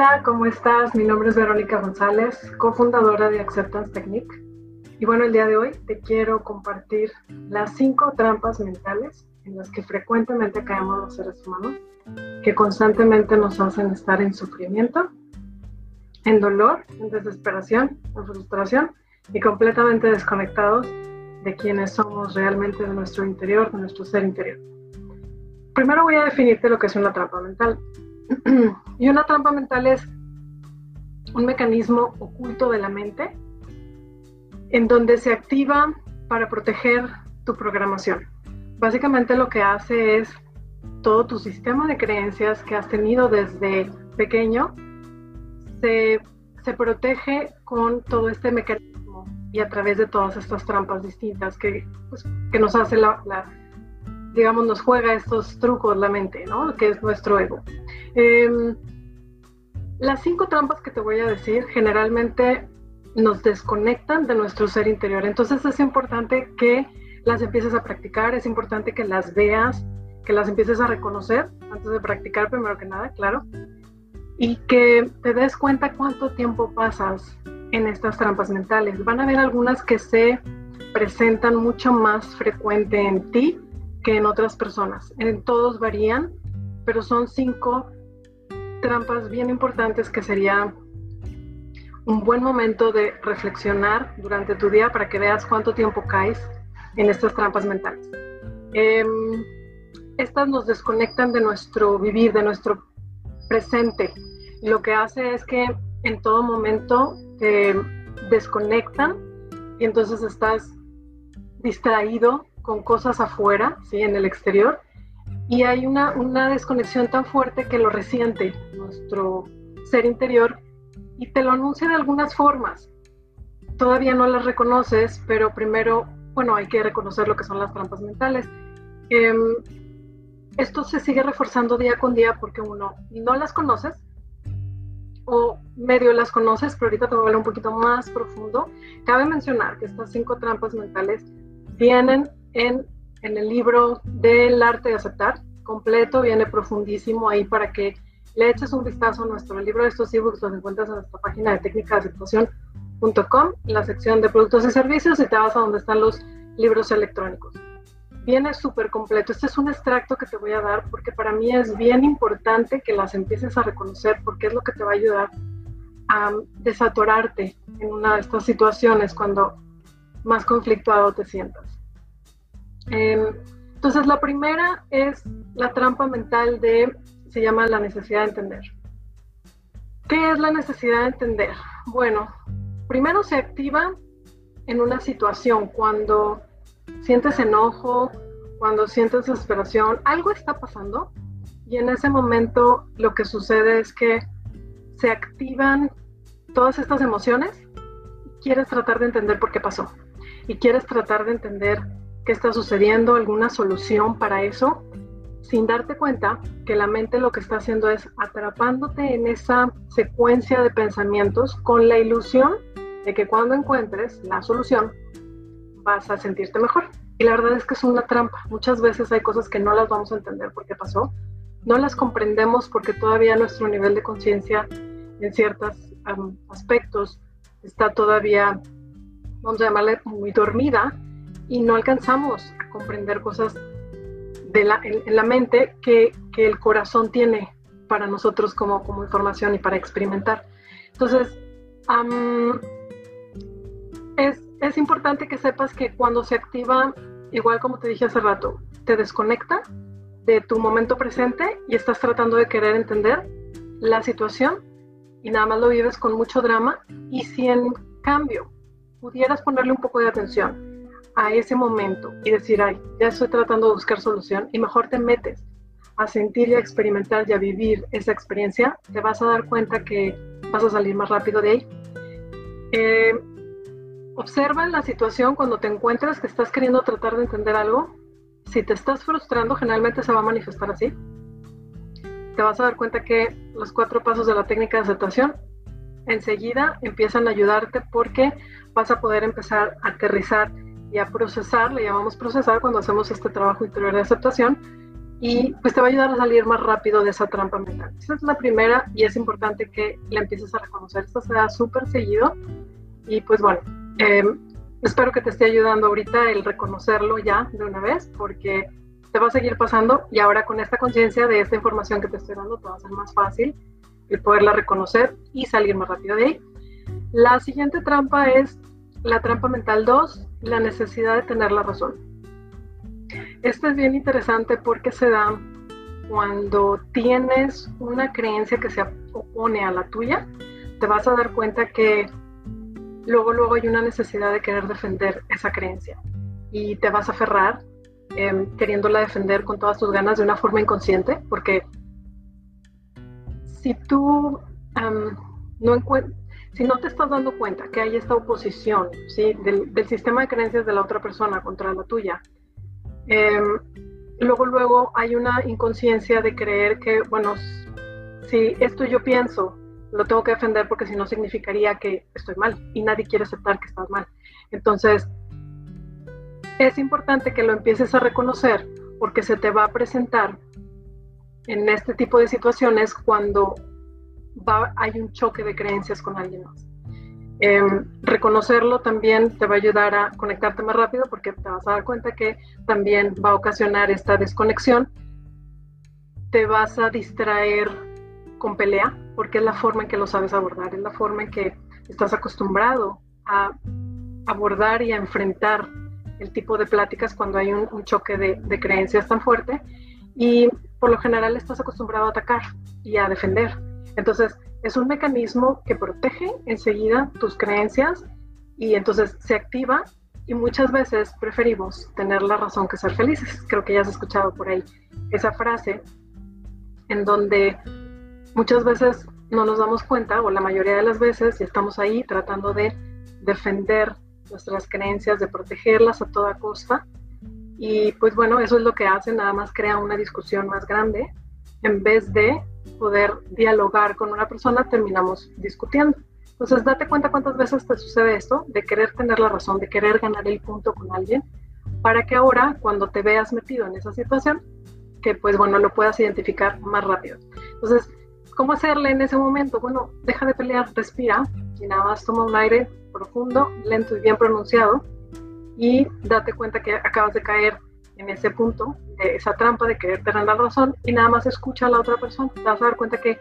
Hola, ¿cómo estás? Mi nombre es Verónica González, cofundadora de Acceptance Technique. Y bueno, el día de hoy te quiero compartir las cinco trampas mentales en las que frecuentemente caemos los seres humanos, que constantemente nos hacen estar en sufrimiento, en dolor, en desesperación, en frustración y completamente desconectados de quienes somos realmente de nuestro interior, de nuestro ser interior. Primero voy a definirte lo que es una trampa mental. Y una trampa mental es un mecanismo oculto de la mente en donde se activa para proteger tu programación. Básicamente lo que hace es todo tu sistema de creencias que has tenido desde pequeño se, protege con todo este mecanismo y a través de todas estas trampas distintas que, pues, que nos hace la, digamos, nos juega estos trucos la mente, ¿no? Que es nuestro ego. Em, las cinco trampas que te voy a decir generalmente nos desconectan de nuestro ser interior. Entonces es importante que las empieces a practicar, es importante que las veas, que las empieces a reconocer antes de practicar primero que nada, claro, y que te des cuenta cuánto tiempo pasas en estas trampas mentales. Van a haber algunas que se presentan mucho más frecuente en ti que en otras personas. En todos varían, pero son cinco trampas bien importantes que sería un buen momento de reflexionar durante tu día para que veas cuánto tiempo caes en estas trampas mentales. Em, estas nos desconectan de nuestro vivir, de nuestro presente. Lo que hace es que en todo momento te desconectan y entonces estás distraído con cosas afuera, ¿sí? en el exterior, y hay una, una desconexión tan fuerte que lo resiente nuestro ser interior y te lo anuncia de algunas formas. Todavía no las reconoces, pero primero, bueno, hay que reconocer lo que son las trampas mentales. Em, esto se sigue reforzando día con día porque uno no las conoces o medio las conoces, pero ahorita te voy a hablar un poquito más profundo. Cabe mencionar que estas cinco trampas mentales vienen en, el libro del arte de aceptar, completo, viene profundísimo ahí para que le eches un vistazo a nuestro libro de estos ebooks, los encuentras en nuestra página de técnica de aceptación.com, en la sección de productos y servicios y te vas a donde están los libros electrónicos. Viene súper completo. Este es un extracto que te voy a dar porque para mí es bien importante que las empieces a reconocer porque es lo que te va a ayudar a desatorarte en una de estas situaciones cuando más conflictuado te sientas. Em, entonces, la primera es la trampa mental de, se llama la necesidad de entender. ¿Qué es la necesidad de entender? Bueno, primero se activa en una situación cuando sientes enojo, cuando sientes desesperación, algo está pasando y en ese momento lo que sucede es que se activan todas estas emociones y quieres tratar de entender por qué pasó y quieres tratar de entender qué está sucediendo, alguna solución para eso, sin darte cuenta que la mente lo que está haciendo es atrapándote en esa secuencia de pensamientos con la ilusión de que cuando encuentres la solución vas a sentirte mejor. Y la verdad es que es una trampa. Muchas veces hay cosas que no las vamos a entender por qué pasó, no las comprendemos porque todavía nuestro nivel de conciencia en ciertos aspectos está todavía, vamos a llamarle, muy dormida y no alcanzamos a comprender cosas de la, en, la mente que, que, el corazón tiene para nosotros como, como información y para experimentar. Entonces, es, es importante que sepas que cuando se activa, igual como te dije hace rato, te desconecta de tu momento presente y estás tratando de querer entender la situación y nada más lo vives con mucho drama y si en cambio pudieras ponerle un poco de atención a ese momento y decir, ay, ya estoy tratando de buscar solución y mejor te metes a sentir y a experimentar y a vivir esa experiencia, te vas a dar cuenta que vas a salir más rápido de ahí. Eh, observa la situación cuando te encuentras que estás queriendo tratar de entender algo. Si te estás frustrando, generalmente se va a manifestar así. Te vas a dar cuenta que los cuatro pasos de la técnica de aceptación enseguida empiezan a ayudarte porque vas a poder empezar a aterrizar y a procesar, le llamamos procesar cuando hacemos este trabajo interior de aceptación, y pues te va a ayudar a salir más rápido de esa trampa mental. Esa es la primera y es importante que la empieces a reconocer. Esto se da súper seguido y pues bueno, em, espero que te esté ayudando ahorita el reconocerlo ya de una vez porque te va a seguir pasando y ahora con esta conciencia de esta información que te estoy dando te va a ser más fácil el poderla reconocer y salir más rápido de ahí. La siguiente trampa es la trampa mental 2, la necesidad de tener la razón. Esto es bien interesante porque se da cuando tienes una creencia que se opone a la tuya, te vas a dar cuenta que luego, luego hay una necesidad de querer defender esa creencia y te vas a aferrar eh, queriéndola defender con todas tus ganas de una forma inconsciente, porque si tú no si no te estás dando cuenta que hay esta oposición ¿sí? del, sistema de creencias de la otra persona contra la tuya, em, luego, luego hay una inconsciencia de creer que, bueno, si esto yo pienso, lo tengo que defender porque si no significaría que estoy mal y nadie quiere aceptar que estás mal. Entonces, es importante que lo empieces a reconocer porque se te va a presentar en este tipo de situaciones cuando hay un choque de creencias con alguien más. Em, reconocerlo también te va a ayudar a conectarte más rápido porque te vas a dar cuenta que también va a ocasionar esta desconexión. Te vas a distraer con pelea porque es la forma en que lo sabes abordar, es la forma en que estás acostumbrado a abordar y a enfrentar el tipo de pláticas cuando hay un, choque de, creencias tan fuerte y por lo general estás acostumbrado a atacar y a defender. Entonces es un mecanismo que protege enseguida tus creencias y entonces se activa y muchas veces preferimos tener la razón que ser felices. Creo que ya has escuchado por ahí esa frase en donde muchas veces no nos damos cuenta o la mayoría de las veces estamos ahí tratando de defender nuestras creencias, de protegerlas a toda costa. Y pues bueno, eso es lo que hace, nada más crea una discusión más grande. En vez de poder dialogar con una persona, terminamos discutiendo. Entonces, date cuenta cuántas veces te sucede esto, de querer tener la razón, de querer ganar el punto con alguien, para que ahora, cuando te veas metido en esa situación, que pues bueno, lo puedas identificar más rápido. Entonces, ¿cómo hacerle en ese momento? Bueno, deja de pelear, respira y nada más toma un aire profundo, lento y bien pronunciado y date cuenta que acabas de caer en ese punto, de esa trampa de querer tener la razón y nada más escucha a la otra persona. Te vas a dar cuenta que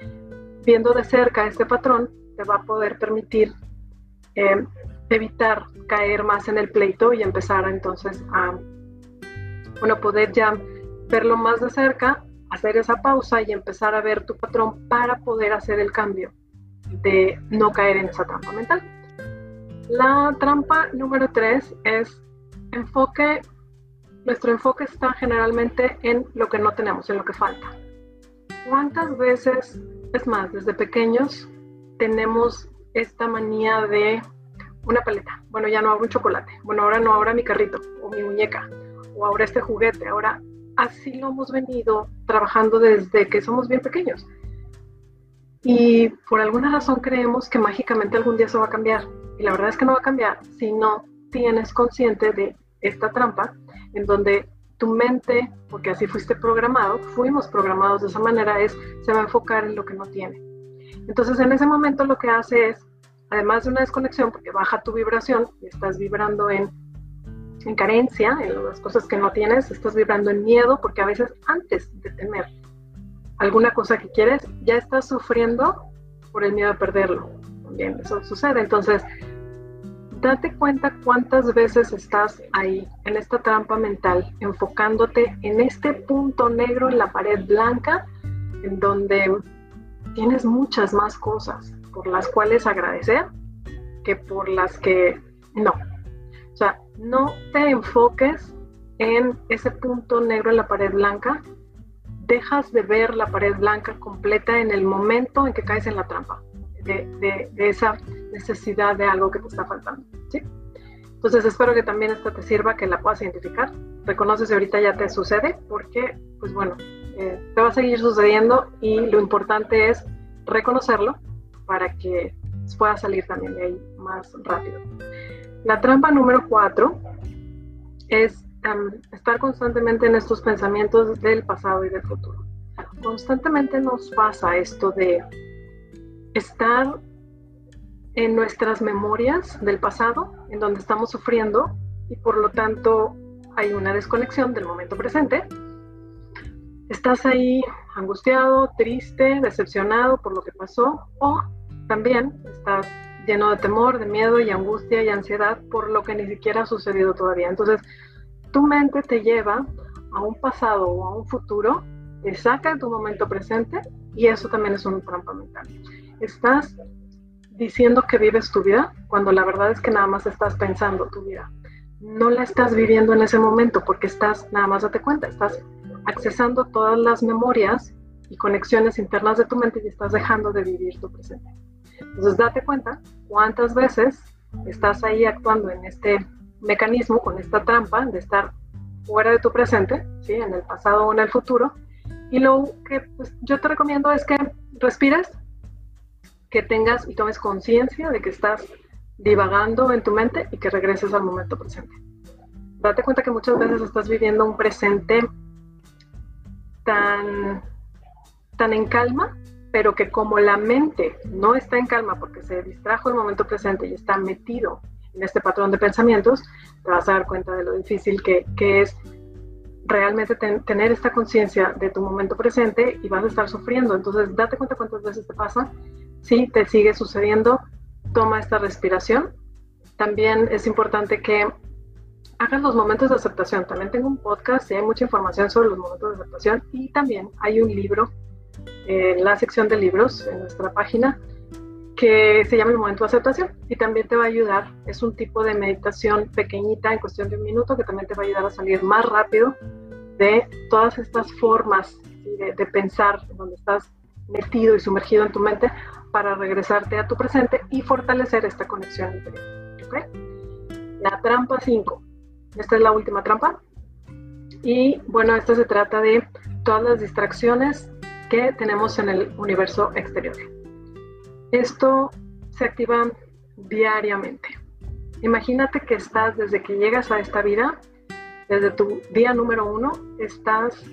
viendo de cerca este patrón te va a poder permitir eh, evitar caer más en el pleito y empezar entonces a bueno, poder ya verlo más de cerca, hacer esa pausa y empezar a ver tu patrón para poder hacer el cambio de no caer en esa trampa mental. La trampa número tres es enfoque. Nuestro enfoque está generalmente en lo que no tenemos, en lo que falta. ¿Cuántas veces, es más, desde pequeños tenemos esta manía de una paleta? Bueno, ya no hago un chocolate. Bueno, ahora no, ahora mi carrito o mi muñeca o ahora este juguete. Ahora así lo hemos venido trabajando desde que somos bien pequeños. Y por alguna razón creemos que mágicamente algún día eso va a cambiar. Y la verdad es que no va a cambiar si no tienes consciente de esta trampa en donde tu mente, porque así fuiste programado, fuimos programados de esa manera, es se va a enfocar en lo que no tiene. Entonces en ese momento lo que hace es, además de una desconexión, porque baja tu vibración estás vibrando en, en carencia, en las cosas que no tienes, estás vibrando en miedo, porque a veces antes de tener alguna cosa que quieres, ya estás sufriendo por el miedo a perderlo. También eso sucede. Entonces, date cuenta cuántas veces estás ahí, en esta trampa mental, enfocándote en este punto negro en la pared blanca, en donde tienes muchas más cosas por las cuales agradecer que por las que no. O sea, no te enfoques en ese punto negro en la pared blanca, dejas de ver la pared blanca completa en el momento en que caes en la trampa de, esa necesidad de algo que te está faltando. Entonces espero que también esto te sirva, que la puedas identificar. Reconoces si ahorita ya te sucede, porque, pues bueno, eh, te va a seguir sucediendo y lo importante es reconocerlo para que pueda salir también de ahí más rápido. La trampa número cuatro es estar constantemente en estos pensamientos del pasado y del futuro. Constantemente nos pasa esto de estar en nuestras memorias del pasado, en donde estamos sufriendo y por lo tanto hay una desconexión del momento presente. Estás ahí angustiado, triste, decepcionado por lo que pasó o también estás lleno de temor, de miedo y angustia y ansiedad por lo que ni siquiera ha sucedido todavía. Entonces, tu mente te lleva a un pasado o a un futuro, te saca de tu momento presente y eso también es una trampa mental. Estás diciendo que vives tu vida cuando la verdad es que nada más estás pensando tu vida. No la estás viviendo en ese momento porque estás, nada más date cuenta, estás accesando todas las memorias y conexiones internas de tu mente y estás dejando de vivir tu presente. Entonces date cuenta cuántas veces estás ahí actuando en este mecanismo, con esta trampa de estar fuera de tu presente, ¿sí? en el pasado o en el futuro. Y lo que pues, yo te recomiendo es que respires, que tengas y tomes conciencia de que estás divagando en tu mente y que regreses al momento presente. Date cuenta que muchas veces estás viviendo un presente tan, tan en calma, pero que como la mente no está en calma porque se distrajo el momento presente y está metido en este patrón de pensamientos, te vas a dar cuenta de lo difícil que, que es realmente tener esta conciencia de tu momento presente y vas a estar sufriendo. Entonces, date cuenta cuántas veces te pasa. Si te sigue sucediendo, toma esta respiración. También es importante que hagas los momentos de aceptación. También tengo un podcast y hay mucha información sobre los momentos de aceptación y también hay un libro en la sección de libros en nuestra página que se llama el momento de aceptación y también te va a ayudar. Es un tipo de meditación pequeñita en cuestión de un minuto que también te va a ayudar a salir más rápido de todas estas formas de, de, pensar donde estás metido y sumergido en tu mente para regresarte a tu presente y fortalecer esta conexión interior. La trampa 5. Esta es la última trampa. Y bueno, esta se trata de todas las distracciones que tenemos en el universo exterior. Esto se activa diariamente. Imagínate que estás desde que llegas a esta vida, desde tu día número uno, estás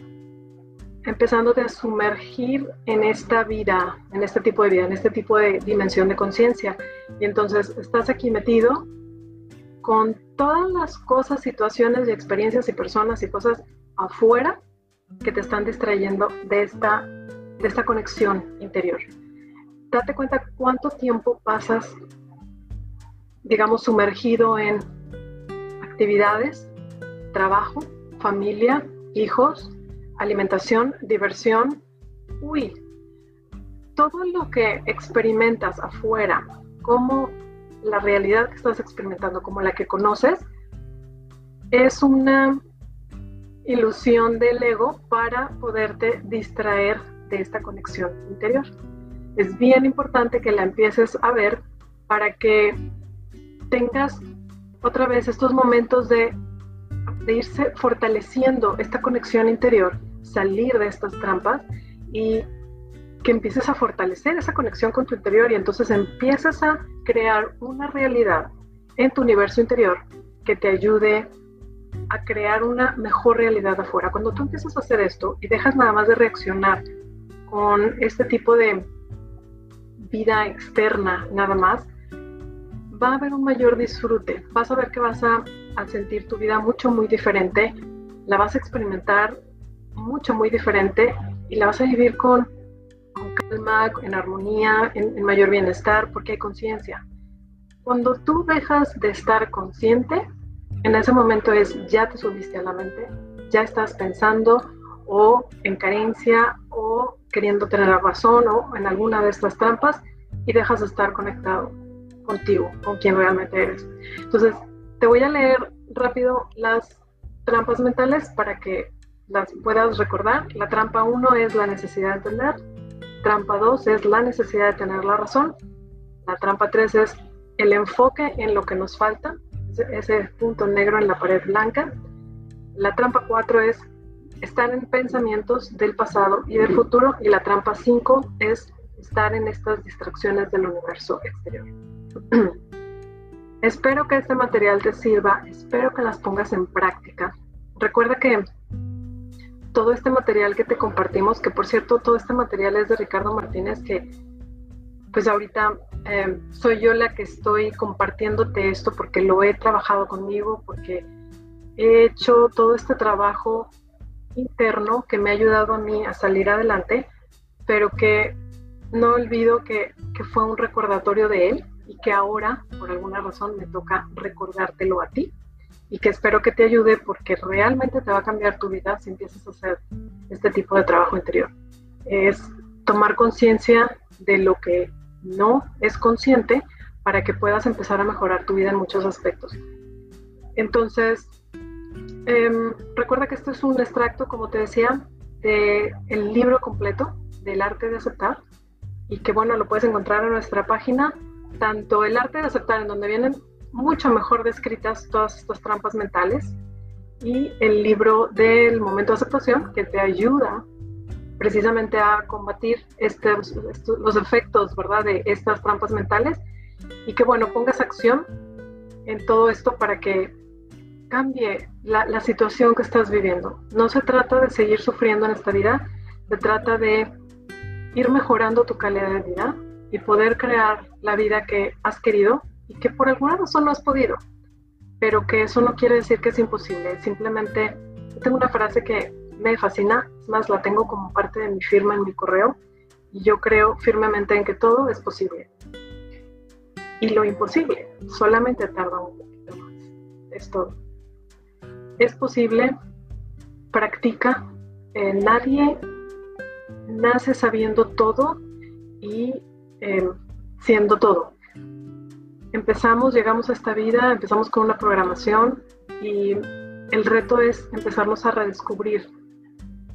empezándote a sumergir en esta vida, en este tipo de vida, en este tipo de dimensión de conciencia. Y entonces estás aquí metido con todas las cosas, situaciones y experiencias y personas y cosas afuera que te están distrayendo de esta, de esta conexión interior date cuenta cuánto tiempo pasas, digamos, sumergido en actividades, trabajo, familia, hijos, alimentación, diversión. Uy, todo lo que experimentas afuera, como la realidad que estás experimentando, como la que conoces, es una ilusión del ego para poderte distraer de esta conexión interior es bien importante que la empieces a ver para que tengas otra vez estos momentos de, irse fortaleciendo esta conexión interior, salir de estas trampas y que empieces a fortalecer esa conexión con tu interior y entonces empiezas a crear una realidad en tu universo interior que te ayude a crear una mejor realidad afuera. Cuando tú empiezas a hacer esto y dejas nada más de reaccionar con este tipo de vida externa nada más, va a haber un mayor disfrute. Vas a ver que vas a, sentir tu vida mucho, muy diferente. La vas a experimentar mucho, muy diferente y la vas a vivir con, calma, en armonía, en, en mayor bienestar, porque hay conciencia. Cuando tú dejas de estar consciente, en ese momento es ya te subiste a la mente, ya estás pensando o en carencia o queriendo tener la razón o en alguna de estas trampas y dejas de estar conectado contigo, con quien realmente eres. Entonces, te voy a leer rápido las trampas mentales para que las puedas recordar. La trampa 1 es la necesidad de entender. Trampa 2 es la necesidad de tener la razón. La trampa 3 es el enfoque en lo que nos falta, ese punto negro en la pared blanca. La trampa 4 es estar en pensamientos del pasado y del futuro y la trampa 5 es estar en estas distracciones del universo exterior. espero que este material te sirva, espero que las pongas en práctica. Recuerda que todo este material que te compartimos, que por cierto, todo este material es de Ricardo Martínez, que pues ahorita eh, soy yo la que estoy compartiéndote esto porque lo he trabajado conmigo, porque he hecho todo este trabajo interno que me ha ayudado a mí a salir adelante, pero que no olvido que, que fue un recordatorio de él y que ahora, por alguna razón, me toca recordártelo a ti y que espero que te ayude porque realmente te va a cambiar tu vida si empiezas a hacer este tipo de trabajo interior. Es tomar conciencia de lo que no es consciente para que puedas empezar a mejorar tu vida en muchos aspectos. Entonces, em, recuerda que esto es un extracto, como te decía, del el libro completo del arte de aceptar y que bueno, lo puedes encontrar en nuestra página, tanto el arte de aceptar en donde vienen mucho mejor descritas todas estas trampas mentales y el libro del momento de aceptación que te ayuda precisamente a combatir estos, los efectos ¿verdad? de estas trampas mentales y que bueno, pongas acción en todo esto para que cambie la, la situación que estás viviendo. No se trata de seguir sufriendo en esta vida, se trata de ir mejorando tu calidad de vida y poder crear la vida que has querido y que por alguna razón no has podido, pero que eso no quiere decir que es imposible, simplemente tengo una frase que me fascina, es más, la tengo como parte de mi firma en mi correo y yo creo firmemente en que todo es posible. Y lo imposible solamente tarda un poquito más, es todo. Es posible, practica, eh, nadie nace sabiendo todo y eh, siendo todo empezamos, llegamos a esta vida, empezamos con una programación y el reto es empezarnos a redescubrir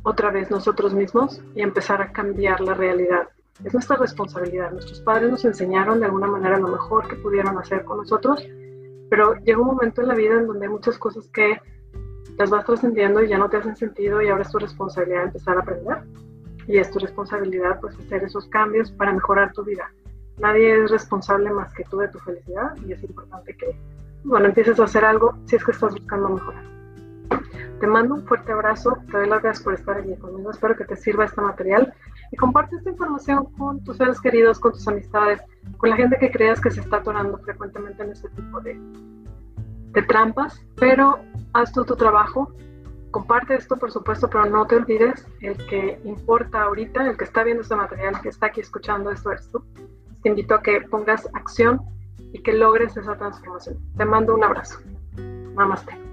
otra vez nosotros mismos y empezar a cambiar la realidad. Es nuestra responsabilidad. Nuestros padres nos enseñaron de alguna manera lo mejor que pudieron hacer con nosotros, pero llega un momento en la vida en donde hay muchas cosas que las vas trascendiendo y ya no te hacen sentido y ahora es tu responsabilidad empezar a aprender. Y es tu responsabilidad pues hacer esos cambios para mejorar tu vida nadie es responsable más que tú de tu felicidad y es importante que, bueno, empieces a hacer algo si es que estás buscando mejorar. Te mando un fuerte abrazo, te doy las gracias por estar aquí conmigo, espero que te sirva este material y comparte esta información con tus seres queridos, con tus amistades, con la gente que creas que se está atorando frecuentemente en este tipo de, de trampas, pero haz tú tu trabajo, comparte esto por supuesto, pero no te olvides, el que importa ahorita, el que está viendo este material, el que está aquí escuchando esto eres tú te invito a que pongas acción y que logres esa transformación. Te mando un abrazo. Namaste.